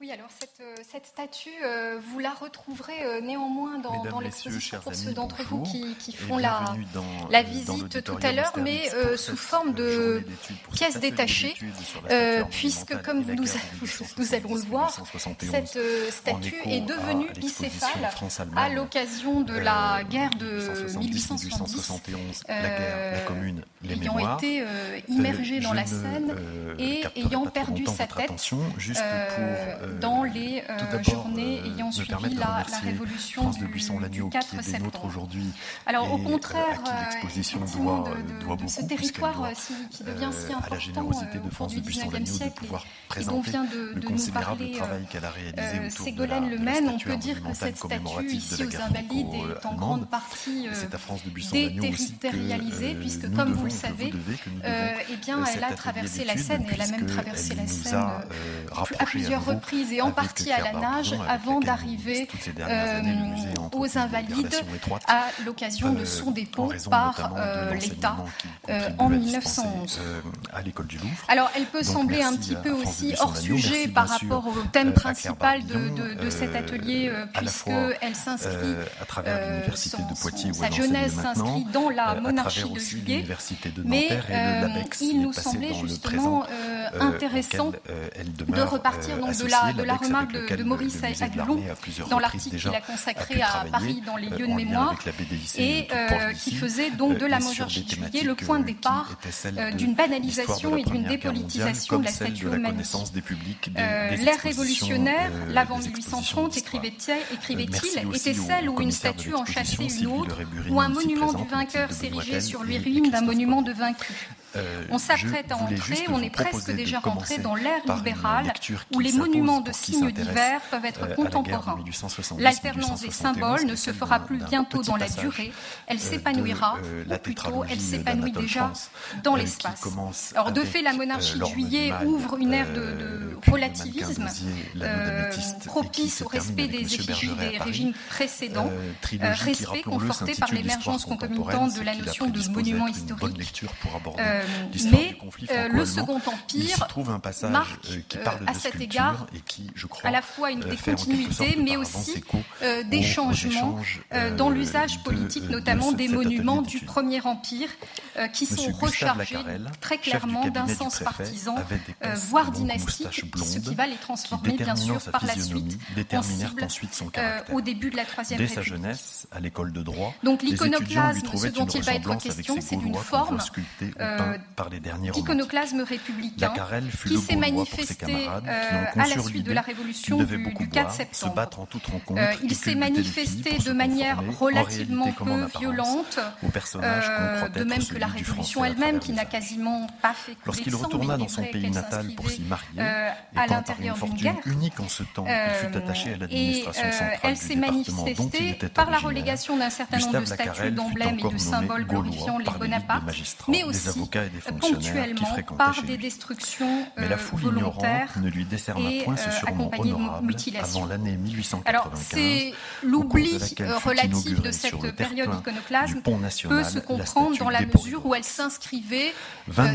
Oui, alors cette, euh, statue, euh, vous la retrouverez euh, néanmoins dans, l'exposition pour ceux d'entre vous qui, font la, visite tout à l'heure, mais sous forme de pièces détachées, puisque comme nous, nous, allons le voir, cette statue est devenue bicéphale à l'occasion de la guerre de 1871, ayant été immergée dans la Seine et ayant perdu sa tête. Juste pour dans les euh, journées ayant suivi la, révolution du, 4 aujourd'hui. Alors au contraire, euh, de, ce territoire euh, qui devient si important à la générosité de France de Buisson Lagneau de pouvoir présenter de, le considérable travail qu'elle a réalisé Ségolène de on peut dire que cette statue ici aux Invalides est en grande partie déterritorialisée, puisque comme vous le savez, eh bien, elle a traversé la Seine, elle a même traversé la Seine. à plusieurs reprises et en partie à la nage avant d'arriver aux Invalides à l'occasion de son dépôt par euh, l'État euh, en 1911. À l'école du Louvre. Alors, elle peut sembler un petit peu aussi hors sujet par rapport au thème principal de, cet atelier, euh, puisqu'elle s'inscrit à travers de Poitiers, sa jeunesse s'inscrit dans la monarchie de Juillet, mais il nous semblait justement intéressant de repartir de la, de la remarque de, Maurice Aguilon dans l'article qu'il a consacré à, Paris dans les lieux de mémoire et euh, qui faisait donc de la monarchie le point euh, de départ d'une banalisation et d'une dépolitisation de la statue humaniste. Euh, l'ère révolutionnaire, l'avant 1830, écrivait-il, était celle où une statue en chassait une autre, où un monument du vainqueur s'érigeait sur les ruines d'un monument de vaincu. On s'apprête à entrer, on est presque déjà rentré dans l'ère libérale où les monuments de signes divers peuvent être contemporains. L'alternance des symboles ne se fera plus bientôt dans la durée, elle s'épanouira, ou plutôt elle s'épanouit déjà dans l'espace. Alors de fait, la monarchie de juillet ouvre une ère de, relativisme euh, propice au respect des effigies des régimes précédents, euh, respect conforté par l'émergence concomitante de la notion de monument historique. Euh, l'histoire du conflit euh, le Second Empire marque, euh, à cet égard et qui, je crois, à la fois une des continuités, mais aussi des changements dans l'usage politique, notamment des monuments du Premier Empire, qui sont rechargés très clairement d'un sens partisan, voire dynastique, ce qui va les transformer, bien sûr, par la suite en cible au début de la Troisième Dès sa jeunesse, à l'école de droit, donc l'iconoclasme, ce dont il va être question, c'est d'une forme par les derniers d'iconoclasme républicain fut qui s'est manifesté euh, à la suite de la révolution du, 4 septembre. En toute euh, il s'est manifesté de manière relativement peu violente, euh, de même que la révolution elle-même qui n'a quasiment pas fait Lorsqu'il retourna dans son pays natal pour s'y marier, euh, à l'intérieur d'une guerre, unique en ce temps, il fut attaché à l'administration centrale elle s'est manifestée par la relégation d'un certain nombre de statues, d'emblèmes et de symboles glorifiant les Bonaparte, mais aussi par des destructions Mais la euh, foule ignorante ne lui décerna point ce euh, surnom honorable avant l'année 1895, l'oubli euh, relatif de cette période iconoclasme peut se comprendre dans la mesure où elle s'inscrivait,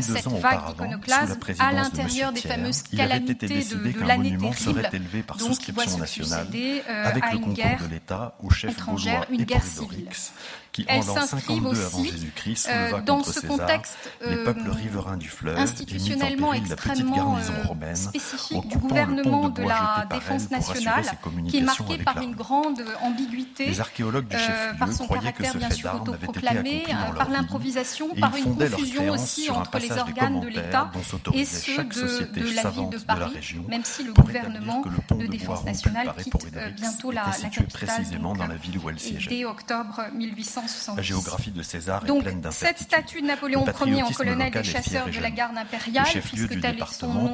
cette vague d'iconoclasme, à l'intérieur des fameuses calamités de, l'année terrible, élevé par souscription nationale avec le concours de l'État au chef bourgeois et qui, en aussi, avant Jésus-Christ, euh, dans ce contexte, euh, institutionnellement et euh, spécifique du gouvernement de, la défense nationale qui est marqué par une grande ambiguïté par son caractère bien sûr autoproclamé par l'improvisation par une confusion aussi entre les organes de l'État et ceux de, la ville de Paris même si le gouvernement de, défense nationale quitte bientôt la, capitale dès octobre 1800 1870. La géographie de César est Donc, pleine cette d'incertitudes. statue de Napoléon Ier en colonel des est chasseurs de la garde Le impériale, puisque tel est son nom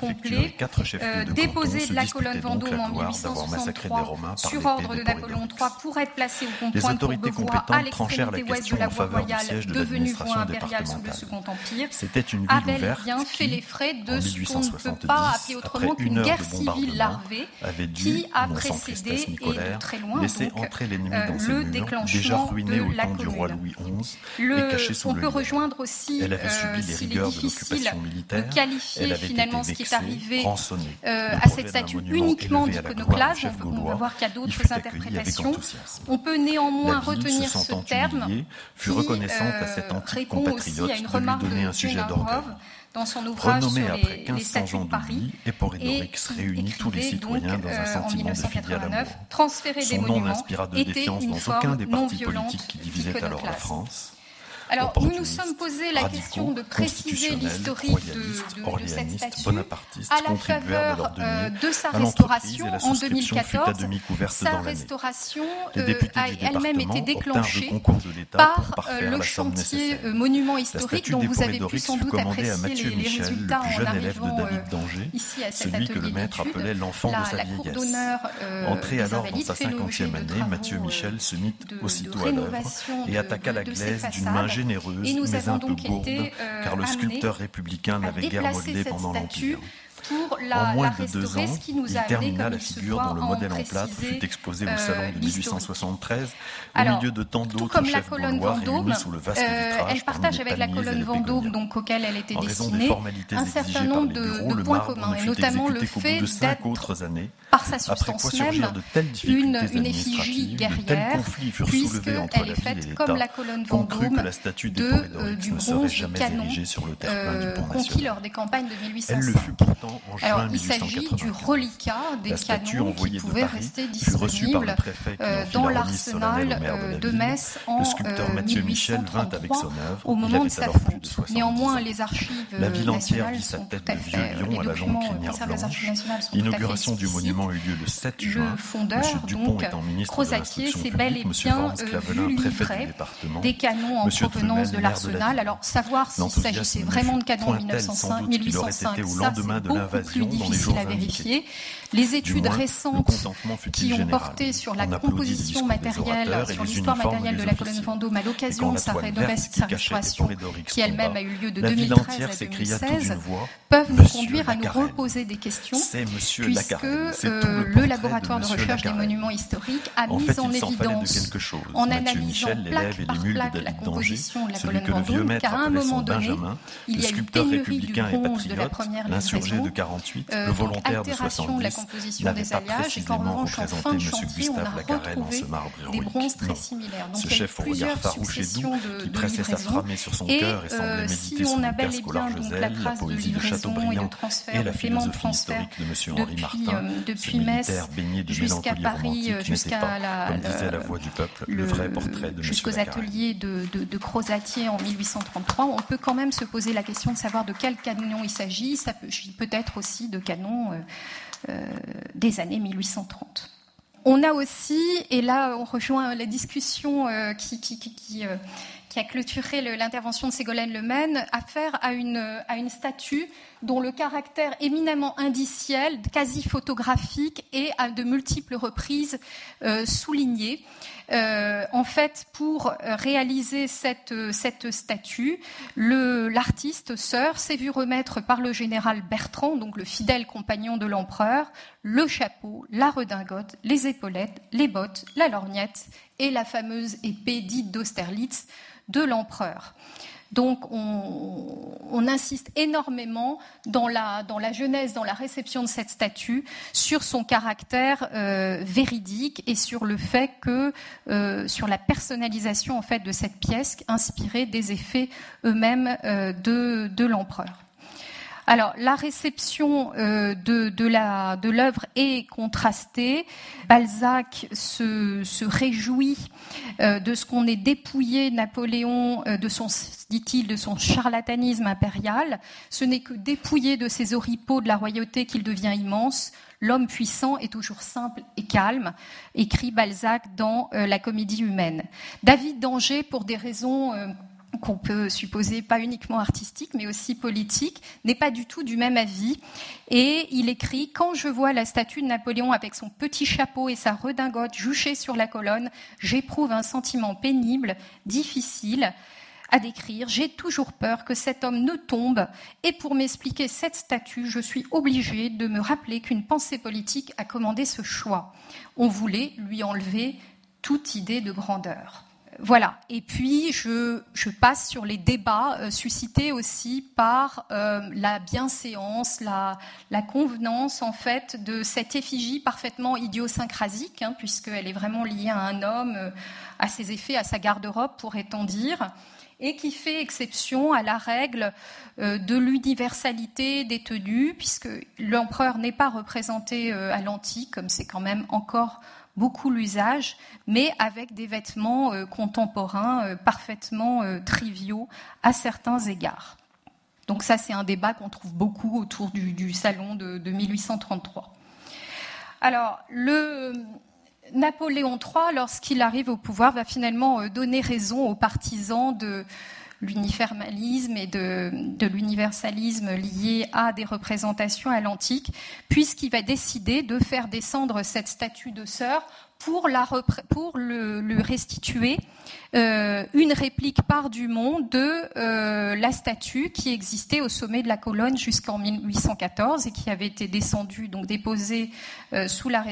complet, euh, de déposé de la colonne Vendôme en gloire d'avoir massacré des 1863 Romains par sur ordre de Napoléon. III pour être placé au Les autorités compétentes tranchèrent la question la en faveur du royale, siège de devenue voie l'administration impériale sous le départementale. Second Empire, C'était une ville ouverte bien qui, fait les frais de ce qu'on ne peut 1870, pas appeler autrement qu'une guerre civile larvée avait dû, qui a précédé et de très loin laisser donc, entrer l'ennemi euh, dans ses le murs, déjà ruiné de au la temps du roi Commune. Louis XI Le- et caché sous on le peut rejoindre aussi elle avait subi les rigueurs de l'occupation militaire. De qualifier finalement ce qui est arrivé euh, à cette statue uniquement d'iconoclasme. On va voir qu'il y a d'autres interprétations. On peut néanmoins retenir ce terme fut reconnaissante à cet antique compatriote de lui donner un sujet d'orgueil dans son ouvrage Renommé sur après les, 1500 les ans de Paris. Et Poridorix réunit tous les citoyens donc, dans un euh, sentiment en de filial amour. 1989, transférer Son des nom n'inspira de défiance dans aucun des partis politiques qui divisaient alors la. France. Alors, nous nous sommes posé la question de préciser l'historique de, de- de cette statue à la faveur euh, de sa restauration en souscription fut à 2014. demi couverte Sa restauration euh, a elle-même été déclenchée par euh, le chantier monument historique dont vous avez pu sans doute apprécier les, les résultats en jeune élève de arrivant ici à cet celui que atelier le maître d'études. appelait l'enfant la, la cour d'honneur Entré alors dans sa cinquantième année, Mathieu Michel se mit aussitôt à l'œuvre et attaqua la glaise d'une main généreuse Et nous mais avons un peu été, euh, car le sculpteur républicain n'avait guère modelé pendant l'Empire. Pour En la, moins la de deux ans, ce qui nous il a amené, termina la il figure dont le en modèle en plâtre fut exposé au euh, salon de l'historique. 1873, au milieu de tant d'autres chefs gaulois réunis sous le vaste euh, vitrage elle partage avec la colonne Vendôme, donc auquel elle était En destinée, un certain nombre de, points communs, et notamment le fait d'être années, par sa substance même une, une effigie guerrière, puisqu'elle est faite comme la colonne Vendôme que la statue de, euh, du bronze du canon sur le euh, conquis lors des campagnes de Elle le 1805. fut pourtant en juin Alors, il s'agit du 1895. reliquat des canons qui pouvaient rester le disponibles euh, dans l'arsenal de euh. Metz en Le sculpteur euh, Mathieu Michel vint avec 1833 son œuvre. au moment de sa fonte. 70 Néanmoins, les archives La ville euh, entière vit sa tête de vieux euh, lion à la crinière blanche. L'inauguration du monument eut lieu le 7 Le juin. fondeur, Monsieur Dupont donc, étant ministre de Crozatier, l'Instruction s'est bel et publique, euh, Clavelin, préfet livrer du département, des canons en provenance de l'arsenal. Alors, savoir s'il s'agissait vraiment de canons en point tel, 1905, sans doute, qu'il aurait 1805, été au ça c'est beaucoup l'invasion plus dans les difficile jours à indiqués. Les études moins, récentes qui ont général. porté sur la composition matérielle, sur l'histoire matérielle de la colonne. Vendôme à l'occasion de sa restauration, qui elle-même a eu lieu de la ville 2013 entière à s'écria tout 2016, d'une voix. peuvent nous conduire à nous reposer des questions puisque euh, le, laboratoire de, recherche des monuments historiques a mis en évidence, en analysant plaque par plaque la composition de la colonne Vendôme, qu'à un moment donné, il y a eu pénurie du bronze de la première l'insurgé livraison, de 48, euh, le volontaire de altération de la 70, composition des alliages et qu'en revanche en fin de chantier on a retrouvé des bronzes très similaires. Donc Ce chef au regard farouche et doux, qui pressait sa framée sur son cœur et semblait euh, méditer si sous on a le bel et casque au bien large donc la poésie de livraison et de Chateaubriand transfert, et de la philosophie historique de M. Henri Martin, euh, depuis Metz jusqu'à Paris, euh, jusqu'à la- comme disait la voix du peuple, le, vrai portrait de jusqu'aux ateliers de, de, de Crozatier en 1833, on peut quand même se poser la question de savoir de quel canon il s'agit. Ça peut peut-être aussi de canons euh, des années 1830. On a aussi, et là on rejoint la discussion euh, qui, qui, euh, qui a clôturé l'intervention de Ségolène Lemaine, affaire à une, à une statue dont le caractère éminemment indiciel, quasi photographique et à de multiples reprises euh, souligné. Euh, en fait, pour euh, réaliser cette, statue, l'artiste sœur s'est vu remettre par le général Bertrand, donc le fidèle compagnon de l'empereur, le chapeau, la redingote, les épaulettes, les bottes, la lorgnette et la fameuse épée dite d'Austerlitz de l'empereur. Donc on, insiste énormément dans la, dans genèse, dans la réception de cette statue, sur son caractère euh, véridique et sur le fait que, euh, sur la personnalisation en fait de cette pièce inspirée des effets eux-mêmes euh, de l'empereur. Alors, la réception euh, de, de l'œuvre est contrastée. Balzac se, réjouit euh, de ce qu'on ait dépouillé Napoléon euh, de son, dit-il, de son charlatanisme impérial. Ce n'est que dépouillé de ses oripeaux de la royauté qu'il devient immense. L'homme puissant est toujours simple et calme, écrit Balzac dans La Comédie humaine. David d'Angers, pour des raisons qu'on peut supposer pas uniquement artistique, mais aussi politique, n'est pas du tout du même avis. Et il écrit Quand je vois la statue de Napoléon avec son petit chapeau et sa redingote juchée sur la colonne, j'éprouve un sentiment pénible, difficile à décrire. J'ai toujours peur que cet homme ne tombe. Et pour m'expliquer cette statue, je suis obligée de me rappeler qu'une pensée politique a commandé ce choix. On voulait lui enlever toute idée de grandeur. Voilà. Et puis, je, passe sur les débats euh, suscités aussi par euh, la bienséance, la, la, convenance, en fait, de cette effigie parfaitement idiosyncrasique, hein, puisqu'elle est vraiment liée à un homme, euh, à ses effets, à sa garde-robe, pourrait-on dire, et qui fait exception à la règle de l'universalité des tenues, puisque l'empereur n'est pas représenté à l'antique, comme c'est quand même encore beaucoup l'usage, mais avec des vêtements euh, contemporains euh, parfaitement euh, triviaux à certains égards. Donc ça, c'est un débat qu'on trouve beaucoup autour du, salon de, 1833. Alors, le Napoléon III, lorsqu'il arrive au pouvoir, va finalement donner raison aux partisans de l'uniformalisme et de, l'universalisme lié à des représentations à l'antique, puisqu'il va décider de faire descendre cette statue de sœur pour, le restituer euh, une réplique par Dumont de euh, la statue qui existait au sommet de la colonne jusqu'en 1814 et qui avait été descendue, donc déposée euh, sous la,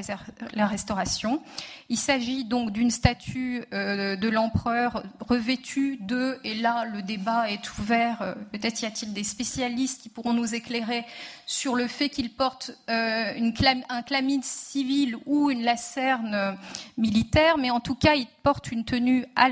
Restauration. Il s'agit donc d'une statue de l'empereur revêtue de, et là le débat est ouvert, peut-être y a-t-il des spécialistes qui pourront nous éclairer sur le fait qu'il porte un chlamyde civil ou une lacerne militaire, mais en tout cas il porte une tenue à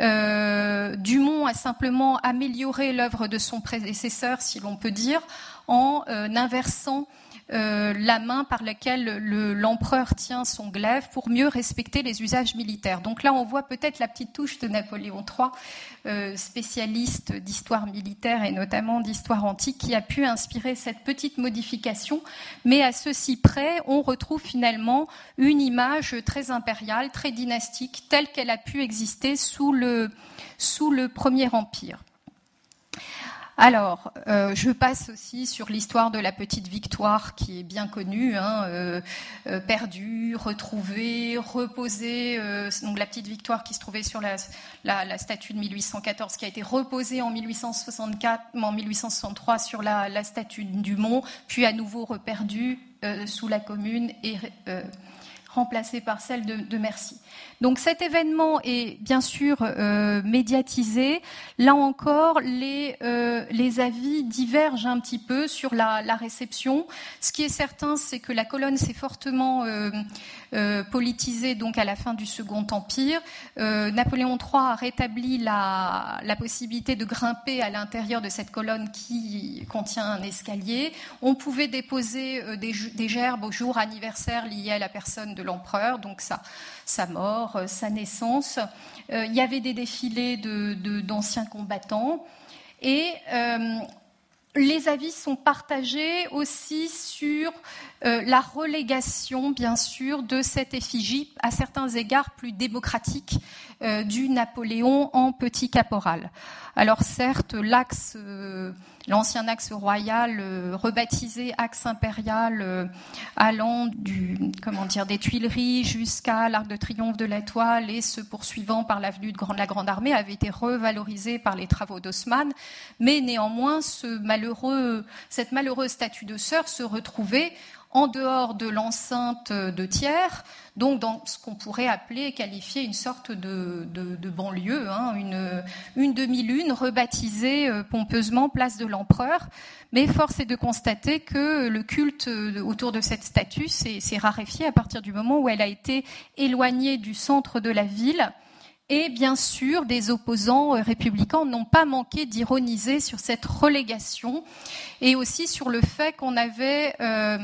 Euh, Dumont a simplement amélioré l'œuvre de son prédécesseur, si l'on peut dire, en euh, inversant euh, la main par laquelle l'empereur tient son glaive pour mieux respecter les usages militaires. Donc là, on voit peut-être la petite touche de Napoléon III, euh, spécialiste d'histoire militaire et notamment d'histoire antique, qui a pu inspirer cette petite modification. Mais à ceci près, on retrouve finalement une image très impériale, très dynastique, telle qu'elle a pu exister sous le, sous le Premier Empire. Alors, euh, je passe aussi sur l'histoire de la petite victoire qui est bien connue, hein, euh, euh, perdue, retrouvée, reposée. donc la petite victoire qui se trouvait sur la, statue de 1814, qui a été reposée en 1864, en 1863 sur la, la statue du Mont, puis à nouveau reperdue sous la Commune et remplacée par celle de, de Merci. Donc cet événement est bien sûr euh, médiatisé. Là encore, les, euh, les, avis divergent un petit peu sur la, réception. Ce qui est certain, c'est que la colonne s'est fortement euh, politisée donc à la fin du Second Empire. Napoléon III a rétabli la, possibilité de grimper à l'intérieur de cette colonne qui contient un escalier. On pouvait déposer des, des gerbes au jour anniversaire lié à la personne de l'empereur, donc sa mort, euh, sa naissance. Euh, il y avait des défilés d'anciens de, combattants. Et euh, les avis sont partagés aussi sur la relégation, bien sûr, de cette effigie, à certains égards plus démocratique, du Napoléon en petit caporal. Alors certes, l'axe l'ancien axe royal euh, rebaptisé axe impérial euh, allant des Tuileries jusqu'à l'Arc de Triomphe de l'Étoile et se poursuivant par l'avenue de la Grande Armée avait été revalorisé par les travaux d'Haussmann, mais néanmoins cette malheureuse statue de sœur se retrouvait en dehors de l'enceinte de tiers, donc dans ce qu'on pourrait appeler et qualifier une sorte de, banlieue, hein, une, demi-lune rebaptisée euh, pompeusement place de l'empereur. Mais force est de constater que le culte euh, autour de cette statue s'est raréfié à partir du moment où elle a été éloignée du centre de la ville et bien sûr, des opposants euh, républicains n'ont pas manqué d'ironiser sur cette relégation et aussi sur le fait qu'on avait, euh,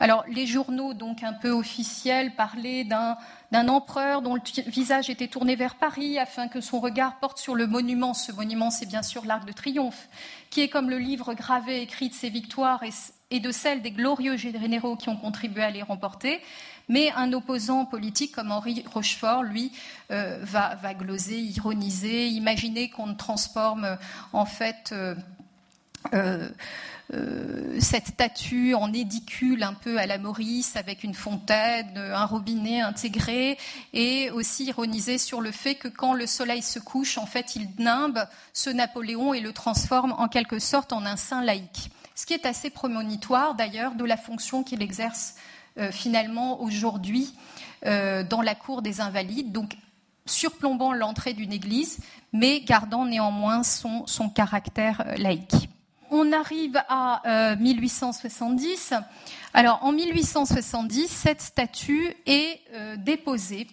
alors les journaux donc un peu officiels parlaient d'un empereur dont le visage était tourné vers Paris afin que son regard porte sur le monument. Ce monument, c'est bien sûr l'Arc de Triomphe, qui est comme le livre gravé écrit de ses victoires et de celles des glorieux généraux qui ont contribué à les remporter. Mais un opposant politique comme Henri Rochefort, lui, euh, va, va, gloser, ironiser, imaginer qu'on transforme en fait euh, euh, cette statue en édicule un peu à la Maurice avec une fontaine, un robinet intégré, et aussi ironiser sur le fait que quand le soleil se couche, en fait, il nimbe ce Napoléon et le transforme en quelque sorte en un saint laïque. Ce qui est assez prémonitoire d'ailleurs de la fonction qu'il exerce euh, finalement aujourd'hui euh, dans la cour des invalides. Donc surplombant l'entrée d'une église, mais gardant néanmoins son, son caractère laïque. On arrive à 1870. Alors en 1870, cette statue est déposée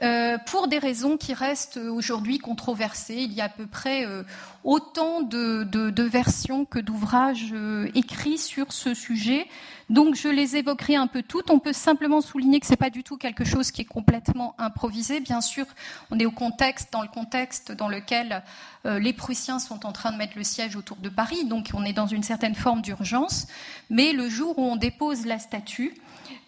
euh, pour des raisons qui restent aujourd'hui controversées. Il y a à peu près euh, autant de, versions que d'ouvrages euh, écrits sur ce sujet. Donc je les évoquerai un peu toutes. On peut simplement souligner que ce n'est pas du tout quelque chose qui est complètement improvisé. Bien sûr, on est au contexte, dans le contexte dans lequel les Prussiens sont en train de mettre le siège autour de Paris, donc on est dans une certaine forme d'urgence. Mais le jour où on dépose la statue,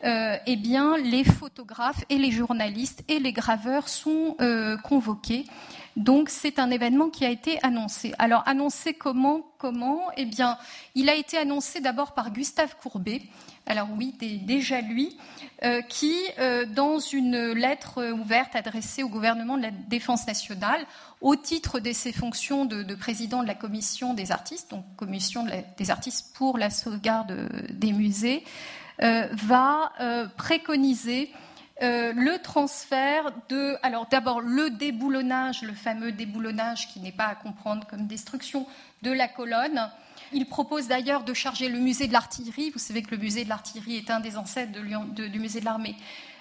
euh, eh bien, les photographes et les journalistes et les graveurs sont euh, convoqués. Donc, c'est un événement qui a été annoncé. Alors, annoncé comment Comment? Eh bien, il a été annoncé d'abord par Gustave Courbet. Alors oui, déjà lui, euh, qui, dans une lettre ouverte adressée au gouvernement de la Défense nationale, au titre de ses fonctions de, président de la commission des artistes, donc commission des artistes pour la sauvegarde des musées, euh, va euh, préconiser euh, le transfert de, alors d'abord le déboulonnage, le fameux déboulonnage qui n'est pas à comprendre comme destruction de la colonne. Il propose d'ailleurs de charger le musée de l'artillerie. Vous savez que le musée de l'artillerie est un des ancêtres du musée de l'armée.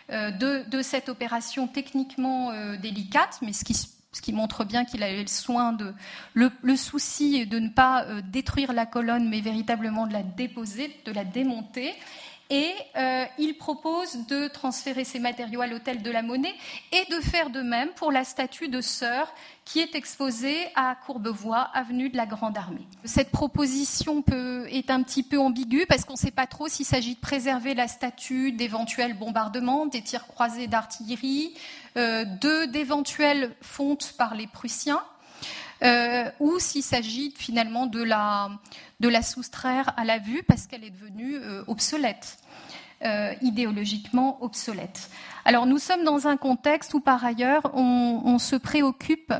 de, cette opération techniquement délicate, mais ce qui, montre bien qu'il a eu le soin de le, le souci de ne pas détruire la colonne, mais véritablement de la déposer, de la démonter et euh, il propose de transférer ces matériaux à l'hôtel de la Monnaie et de faire de même pour la statue de sœur qui est exposée à Courbevoie, avenue de la Grande Armée. Cette proposition peut, est un petit peu ambiguë parce qu'on ne sait pas trop s'il s'agit de préserver la statue d'éventuels bombardements, des tirs croisés d'artillerie, euh, d'éventuelles fontes par les Prussiens. Euh, ou s'il s'agit finalement de la, soustraire à la vue parce qu'elle est devenue euh, obsolète. Euh, idéologiquement obsolète. Alors nous sommes dans un contexte où par ailleurs on, se préoccupe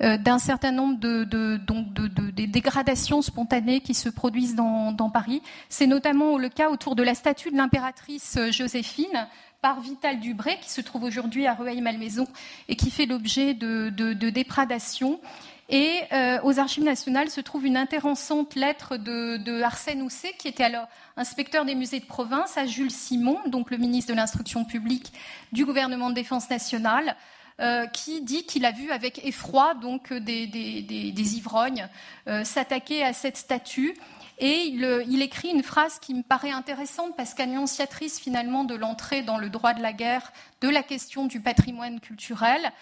d'un certain nombre de, de, de, dégradations spontanées qui se produisent dans, Paris. C'est notamment le cas autour de la statue de l'impératrice Joséphine par Vital Dubré, qui se trouve aujourd'hui à Rueil-Malmaison et qui fait l'objet de, de, déprédations et euh, aux Archives nationales se trouve une intéressante lettre de, Arsène Housset, qui était alors inspecteur des musées de province, à Jules Simon, donc le ministre de l'Instruction publique du gouvernement de défense nationale, euh, qui dit qu'il a vu avec effroi donc des, ivrognes euh, s'attaquer à cette statue. Et il, il, écrit une phrase qui me paraît intéressante parce qu'annonciatrice finalement de l'entrée dans le droit de la guerre de la question du patrimoine culturel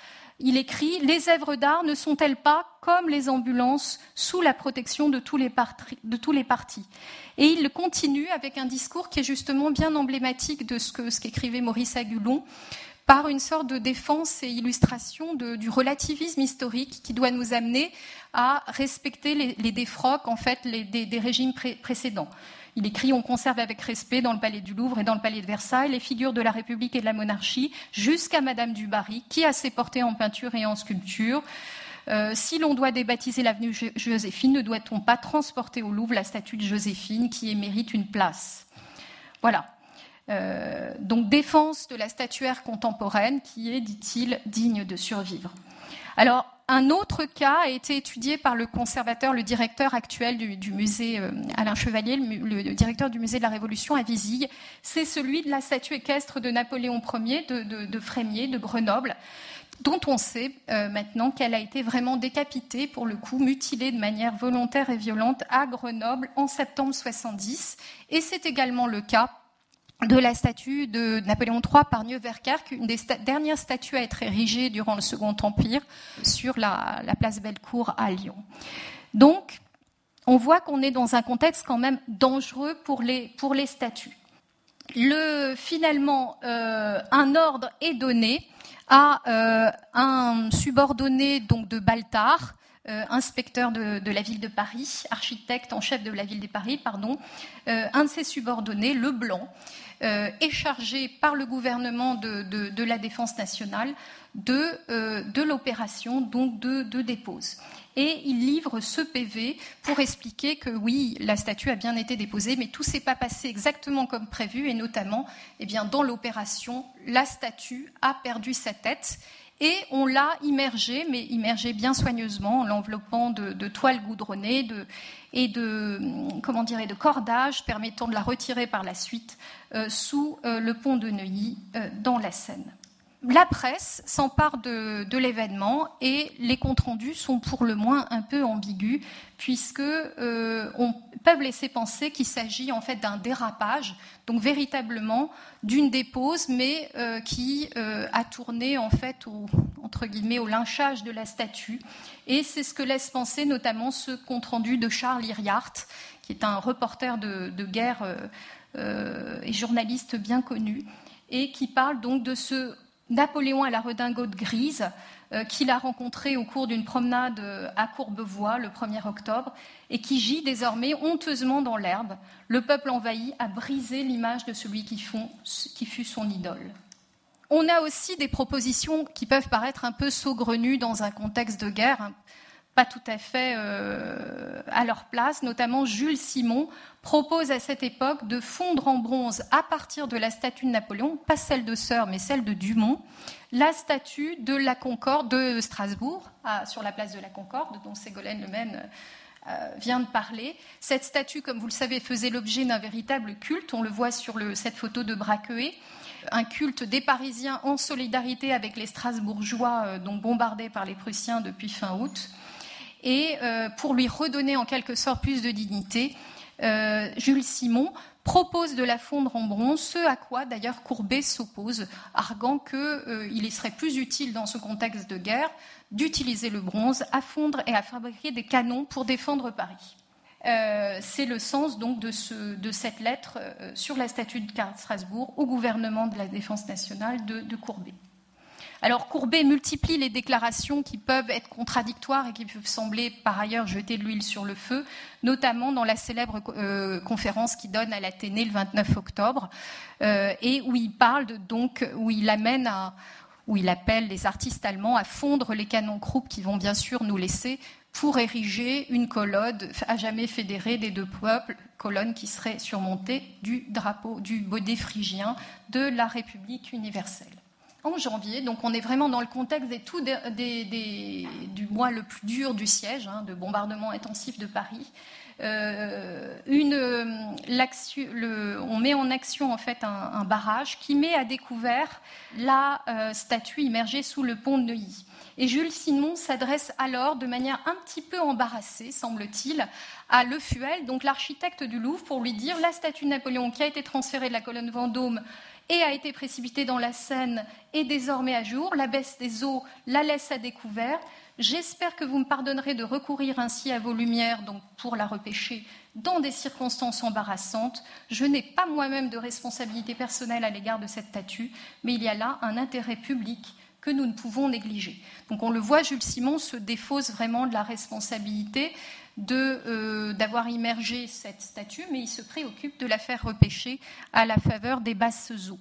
il écrit Les œuvres d'art ne sont-elles pas comme les ambulances sous la protection de tous les, partis? Et il continue avec un discours qui est justement bien emblématique de ce qu'écrivait Maurice Agulon par une sorte de défense et illustration du relativisme historique qui doit nous amener à respecter les, défroques en fait des, régimes précédents. Il écrit On conserve avec respect dans le palais du Louvre et dans le palais de Versailles les figures de la République et de la monarchie, jusqu'à Madame du Barry, qui a ses portées en peinture et en sculpture. Euh, si l'on doit débaptiser l'avenue Joséphine, ne doit-on pas transporter au Louvre la statue de Joséphine qui mérite une place? Voilà. Euh, donc défense de la statuaire contemporaine qui est, dit-il, digne de survivre. Alors, un autre cas a été étudié par le conservateur, le directeur actuel du, musée euh, Alain Chevalier, le, directeur du musée de la Révolution à Vizille. C'est celui de la statue équestre de Napoléon Ier de, Frémier, de Grenoble, dont on sait euh, maintenant qu'elle a été vraiment décapitée, pour le coup, mutilée de manière volontaire et violente à Grenoble en septembre 70. Et c'est également le cas de la statue de Napoléon III par Neuwerkerk, une des dernières statues à être érigée durant le Second Empire sur la, place Bellecour à Lyon. Donc, on voit qu'on est dans un contexte quand même dangereux pour les, statues. Le, finalement, euh, un ordre est donné à euh, un subordonné donc de Baltard, euh, inspecteur de, la ville de Paris, architecte en chef de la ville de Paris, pardon, un de ses subordonnés, Leblanc, euh, est chargé par le gouvernement de, la défense nationale de, euh, l'opération, de, dépose. Et il livre ce PV pour expliquer que oui, la statue a bien été déposée, mais tout s'est pas passé exactement comme prévu, et notamment, eh dans l'opération, la statue a perdu sa tête et on l'a immergé, mais immergé bien soigneusement, en l'enveloppant de, toiles goudronnées et de, comment de cordages permettant de la retirer par la suite euh, sous euh, le pont de Neuilly euh, dans la Seine la presse s'empare de, l'événement et les comptes rendus sont pour le moins un peu ambigus puisque euh, peuvent laisser penser qu'il s'agit en fait d'un dérapage, donc véritablement d'une dépose, mais euh, qui euh, a tourné en fait au, entre guillemets au lynchage de la statue. Et c'est ce que laisse penser notamment ce compte rendu de Charles Iriart, qui est un reporter de, de guerre et journaliste bien connu et qui parle donc de ce Napoléon à la redingote grise, euh, qu'il a rencontré au cours d'une promenade euh, à Courbevoie le 1er octobre, et qui gît désormais honteusement dans l'herbe. Le peuple envahi a brisé l'image de celui qui, fut son idole. On a aussi des propositions qui peuvent paraître un peu saugrenues dans un contexte de guerre, hein, pas tout à fait euh, à leur place. Notamment, Jules Simon propose à cette époque de fondre en bronze, à partir de la statue de Napoléon, pas celle de Sœur, mais celle de Dumont, la statue de la Concorde de Strasbourg, sur la place de la Concorde, dont Ségolène Lemaine euh, vient de parler. Cette statue, comme vous le savez, faisait l'objet d'un véritable culte. On le voit sur cette photo de Braqueuet un culte des Parisiens en solidarité avec les Strasbourgeois, euh, donc bombardés par les Prussiens depuis fin août et euh, pour lui redonner en quelque sorte plus de dignité, euh, Jules Simon propose de la fondre en bronze, ce à quoi d'ailleurs Courbet s'oppose, arguant qu'il euh, serait plus utile dans ce contexte de guerre d'utiliser le bronze à fondre et à fabriquer des canons pour défendre Paris. c'est le sens donc de, cette lettre sur la statue de Strasbourg au gouvernement de la défense nationale de Courbet. Alors Courbet multiplie les déclarations qui peuvent être contradictoires et qui peuvent sembler par ailleurs jeter de l'huile sur le feu, notamment dans la célèbre euh, conférence qu'il donne à l'Athénée le 29 octobre, euh, et où il parle donc, où il amène où il appelle les artistes allemands à fondre les canons Krupp qui vont bien sûr nous laisser pour ériger une colonne à jamais fédérée des deux peuples, colonne qui serait surmontée du drapeau du baudet phrygien de la République universelle en janvier. Donc on est vraiment dans le contexte des du mois le plus dur du siège, hein, de bombardement intensif de Paris. Euh, le, on met en action en fait un, barrage qui met à découvert la euh, statue immergée sous le pont de Neuilly. Et Jules Simon s'adresse alors de manière un petit peu embarrassée, semble-t-il, à Le Fuel, donc l'architecte du Louvre, pour lui dire la statue de Napoléon qui a été transférée de la colonne Vendôme et a été précipité dans la Seine est désormais à jour. La baisse des eaux la laisse à découvert. J'espère que vous me pardonnerez de recourir ainsi à vos lumières donc pour la repêcher dans des circonstances embarrassantes. Je n'ai pas moi-même de responsabilité personnelle à l'égard de cette statue, mais il y a là un intérêt public que nous ne pouvons négliger. Donc on le voit, Jules Simon se défausse vraiment de la responsabilité euh, d'avoir immergé cette statue, mais il se préoccupe de la faire repêcher à la faveur des basses eaux.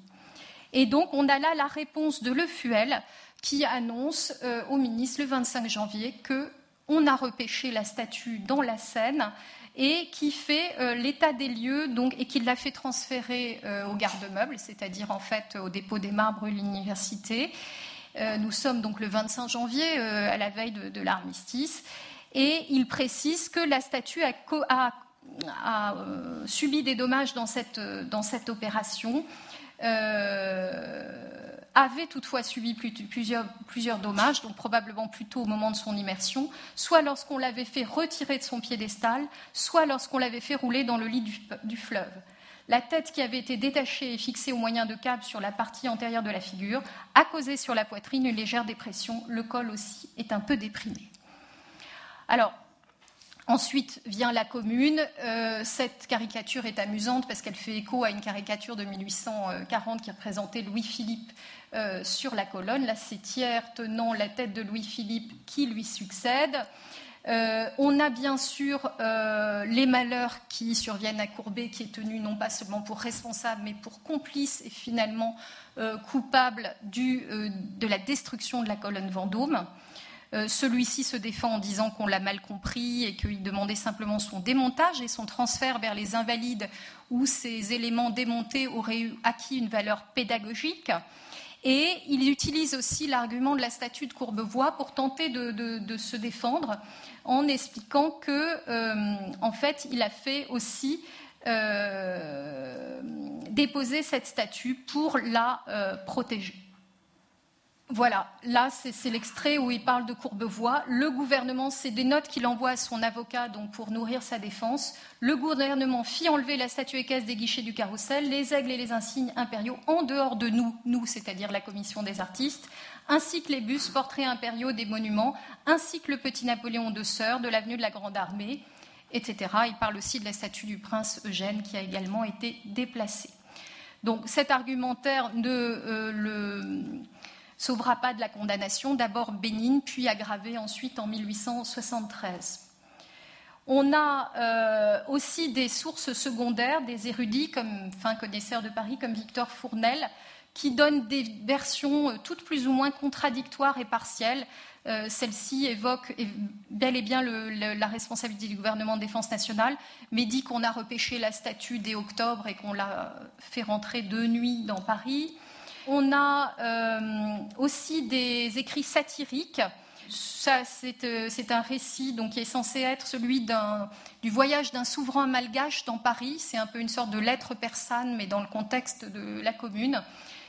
Et donc, on a là la réponse de Le Fuel qui annonce euh, au ministre le 25 janvier qu'on a repêché la statue dans la Seine et qui fait euh, l'état des lieux donc, et qui l'a fait transférer au garde-meubles, c'est-à-dire en fait au dépôt des marbres de l'université. nous sommes donc le 25 janvier, à la veille de l'armistice et il précise que la statue a, euh, subi des dommages dans cette, cette opération. Euh, avait toutefois subi plusieurs, dommages, donc probablement plutôt au moment de son immersion, soit lorsqu'on l'avait fait retirer de son piédestal, soit lorsqu'on l'avait fait rouler dans le lit du, fleuve. La tête qui avait été détachée et fixée au moyen de câbles sur la partie antérieure de la figure a causé sur la poitrine une légère dépression. Le col aussi est un peu déprimé. Alors, Ensuite vient la commune. Euh, cette caricature est amusante parce qu'elle fait écho à une caricature de 1840 qui représentait Louis-Philippe euh, sur la colonne, la sétière tenant la tête de Louis-Philippe qui lui succède. Euh, on a bien sûr les malheurs qui surviennent à Courbet, qui est tenu non pas seulement pour responsable, mais pour complice et finalement coupable de la destruction de la colonne Vendôme. Euh, celui-ci se défend en disant qu'on l'a mal compris et qu'il demandait simplement son démontage et son transfert vers les invalides où ces éléments démontés auraient acquis une valeur pédagogique. Et il utilise aussi l'argument de la statue de Courbevoie pour tenter de, se défendre en expliquant que, euh, en fait, il a fait aussi euh, déposer cette statue pour la euh, protéger. Voilà, là c'est l'extrait où il parle de Courbevoie. Le gouvernement, c'est des notes qu'il envoie à son avocat donc pour nourrir sa défense. Le gouvernement fit enlever la statue équestre des guichets du carrousel, les aigles et les insignes impériaux en dehors de nous, nous c'est-à-dire la commission des artistes, ainsi que les bus, portraits impériaux des monuments, ainsi que le petit Napoléon de Sœur de l'avenue de la Grande Armée, etc. Il parle aussi de la statue du prince Eugène qui a également été déplacée. Donc cet argumentaire ne euh, le sauvera pas de la condamnation, d'abord bénigne, puis aggravée ensuite en 1873. On a euh, aussi des sources secondaires, des érudits, comme fin connaisseurs de Paris, comme Victor Fournel, qui donnent des versions euh, toutes plus ou moins contradictoires et partielles. Euh, celle-ci évoque bel et bien la responsabilité du gouvernement de défense nationale, mais dit qu'on a repêché la statue dès octobre et qu'on l'a fait rentrer de nuit dans Paris. On a euh, aussi des écrits satiriques. Euh, c'est un récit donc, qui est censé être celui du voyage d'un souverain malgache dans Paris. C'est un peu une sorte de lettre persane, mais dans le contexte de la commune.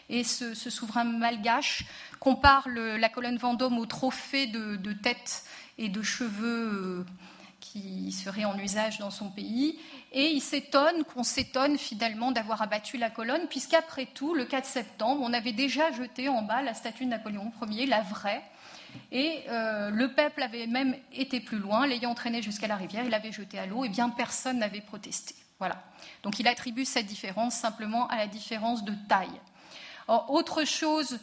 Et ce, souverain malgache compare la colonne Vendôme au trophée de, têtes et de cheveux euh, qui serait en usage dans son pays. Et il s'étonne qu'on s'étonne finalement d'avoir abattu la colonne, puisqu'après tout, le 4 septembre, on avait déjà jeté en bas la statue de Napoléon Ier, la vraie. Et euh, le peuple avait même été plus loin, l'ayant entraîné jusqu'à la rivière, il l'avait jeté à l'eau, et bien personne n'avait protesté. Voilà. Donc il attribue cette différence simplement à la différence de taille. autre chose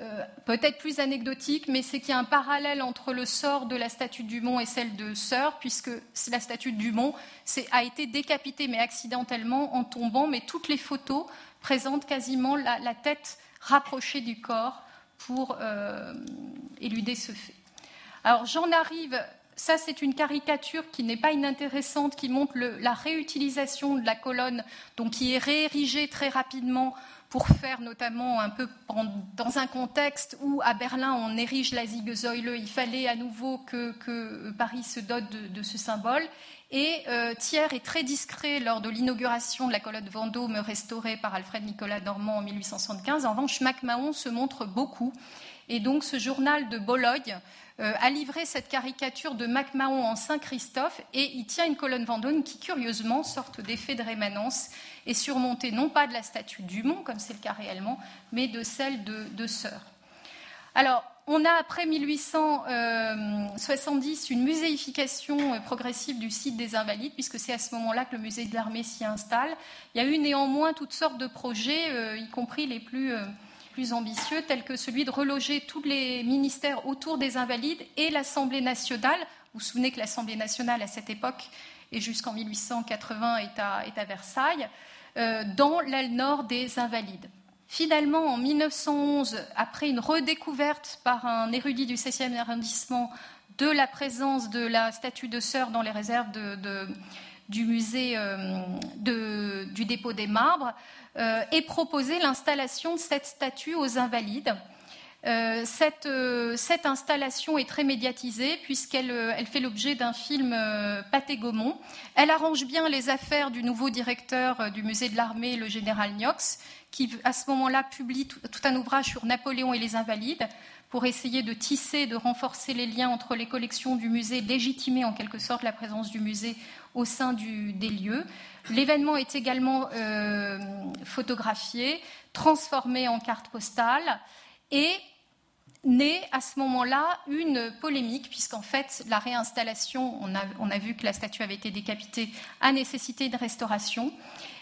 euh, peut-être plus anecdotique, mais c'est qu'il y a un parallèle entre le sort de la statue de Dumont et celle de Sœur, puisque la statue de Dumont a été décapitée, mais accidentellement, en tombant, mais toutes les photos présentent quasiment la, tête rapprochée du corps pour euh, éluder ce fait. Alors j'en arrive, ça c'est une caricature qui n'est pas inintéressante, qui montre la réutilisation de la colonne, donc qui est réérigée très rapidement pour faire notamment un peu dans un contexte où à Berlin on érige la Siegessäule, il fallait à nouveau que, Paris se dote de, ce symbole. Et euh, Thiers est très discret lors de l'inauguration de la colonne Vendôme restaurée par Alfred Nicolas Normand en 1875. En revanche, MacMahon se montre beaucoup. Et donc ce journal de Bologne euh, a livré cette caricature de MacMahon en Saint-Christophe et il tient une colonne Vendôme qui, curieusement, sorte d'effet de rémanence est surmontée non pas de la statue Dumont, comme c'est le cas réellement, mais de celle de, de Sœur. Alors, on a après 1870 une muséification progressive du site des Invalides, puisque c'est à ce moment-là que le musée de l'armée s'y installe. Il y a eu néanmoins toutes sortes de projets, euh, y compris les plus euh, ambitieux, tels que celui de reloger tous les ministères autour des Invalides et l'Assemblée nationale. Vous vous souvenez que l'Assemblée nationale, à cette époque, et jusqu'en 1880, est à, est à Versailles, euh, dans l'aile nord des Invalides. Finalement, en 1911, après une redécouverte par un érudit du 16e arrondissement de la présence de la statue de sœur dans les réserves du musée euh, du dépôt des marbres, euh, et proposer l'installation de cette statue aux invalides. Euh, cette, installation est très médiatisée puisqu'elle elle fait l'objet d'un film Pathé Gaumont. Elle arrange bien les affaires du nouveau directeur du musée de l'armée, le général Niox, qui à ce moment-là publie tout, un ouvrage sur Napoléon et les invalides pour essayer de tisser, de renforcer les liens entre les collections du musée, légitimer en quelque sorte la présence du musée au sein des lieux. L'événement est également euh, photographié, transformé en carte postale et naît à ce moment-là une polémique, puisqu'en fait, la réinstallation, on a, on a, vu que la statue avait été décapitée, a nécessité une restauration.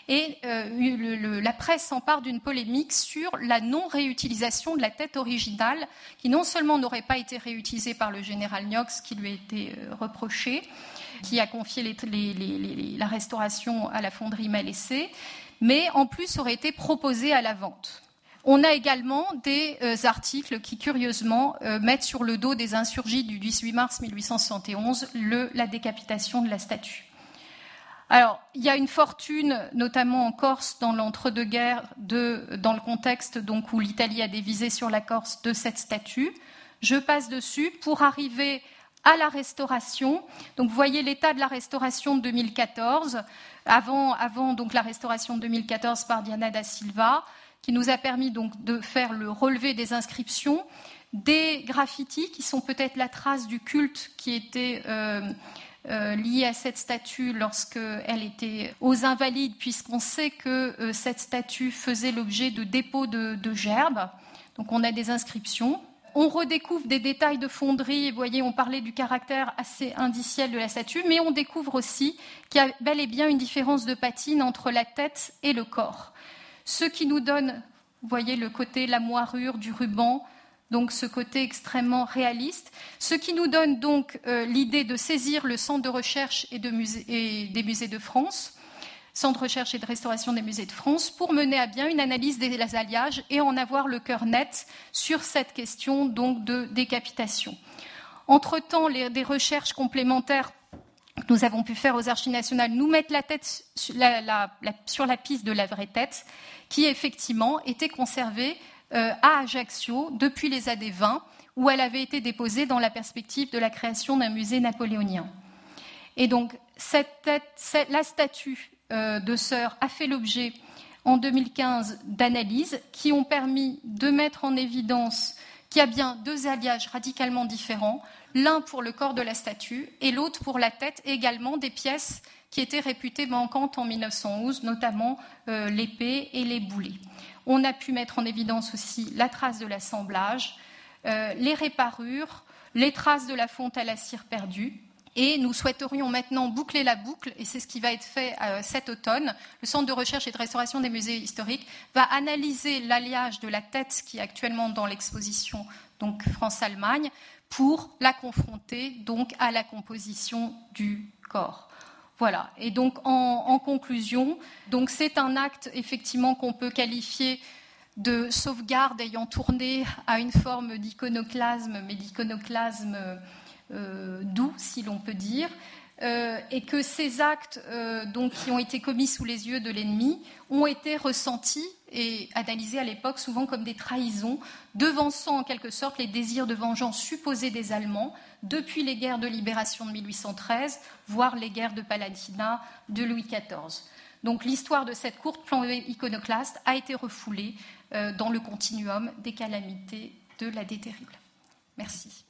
Et euh, la presse s'empare d'une polémique sur la non-réutilisation de la tête originale, qui non seulement n'aurait pas été réutilisée par le général Knox, qui lui a été euh, reproché, qui a confié la restauration à la fonderie Malessé, mais en plus aurait été proposée à la vente. On a également des euh, articles qui, curieusement, mettent sur le dos des insurgés du 18 mars 1871 la décapitation de la statue. Alors, il y a une fortune, notamment en Corse, dans l'entre-deux-guerres, dans le contexte donc, où l'Italie a dévisé sur la Corse de cette statue. Je passe dessus pour arriver à la restauration. Donc, vous voyez l'état de la restauration de 2014, avant, avant donc, la restauration de 2014 par Diana da Silva, qui nous a permis donc de faire le relevé des inscriptions, des graffitis qui sont peut-être la trace du culte qui était euh, euh, lié à cette statue lorsqu'elle était aux Invalides, puisqu'on sait que euh, cette statue faisait l'objet de dépôts de, de gerbes. Donc, on a des inscriptions on redécouvre des détails de fonderie. Vous voyez, on parlait du caractère assez indiciel de la statue, mais on découvre aussi qu'il y a bel et bien une différence de patine entre la tête et le corps. Ce qui nous donne, vous voyez, le côté, la moirure du ruban, donc ce côté extrêmement réaliste, ce qui nous donne donc euh, l'idée de saisir le centre de recherche et, et des musées de France Centre de recherche et de restauration des musées de France, pour mener à bien une analyse des alliages et en avoir le cœur net sur cette question de décapitation. Entre-temps, des recherches complémentaires que nous avons pu faire aux archives nationales nous mettent la tête sur la piste de la vraie tête, qui effectivement était conservée à Ajaccio depuis les années 20, où elle avait été déposée dans la perspective de la création d'un musée napoléonien. Et donc, la statue euh, de sœurs a fait l'objet en 2015 d'analyses qui ont permis de mettre en évidence qu'il y a bien deux alliages radicalement différents, l'un pour le corps de la statue et l'autre pour la tête, également des pièces qui étaient réputées manquantes en 1911, notamment euh, l'épée et les boulets. On a pu mettre en évidence aussi la trace de l'assemblage, euh, les réparures, les traces de la fonte à la cire perdue, et nous souhaiterions maintenant boucler la boucle, et c'est ce qui va être fait euh, cet automne. Le Centre de recherche et de restauration des musées historiques va analyser l'alliage de la tête qui est actuellement dans l'exposition France-Allemagne pour la confronter donc à la composition du corps. Voilà. Et donc en, conclusion, c'est un acte effectivement qu'on peut qualifier de sauvegarde ayant tourné à une forme d'iconoclasme, mais d'iconoclasme euh, doux, si l'on peut dire, euh, et que ces actes euh, donc, qui ont été commis sous les yeux de l'ennemi ont été ressentis et analysés à l'époque souvent comme des trahisons, devançant en quelque sorte les désirs de vengeance supposés des Allemands depuis les guerres de libération de 1813, voire les guerres de Palatinat de Louis XIV. Donc l'histoire de cette courte plongée iconoclaste a été refoulée dans le continuum des calamités de la terrible. Merci.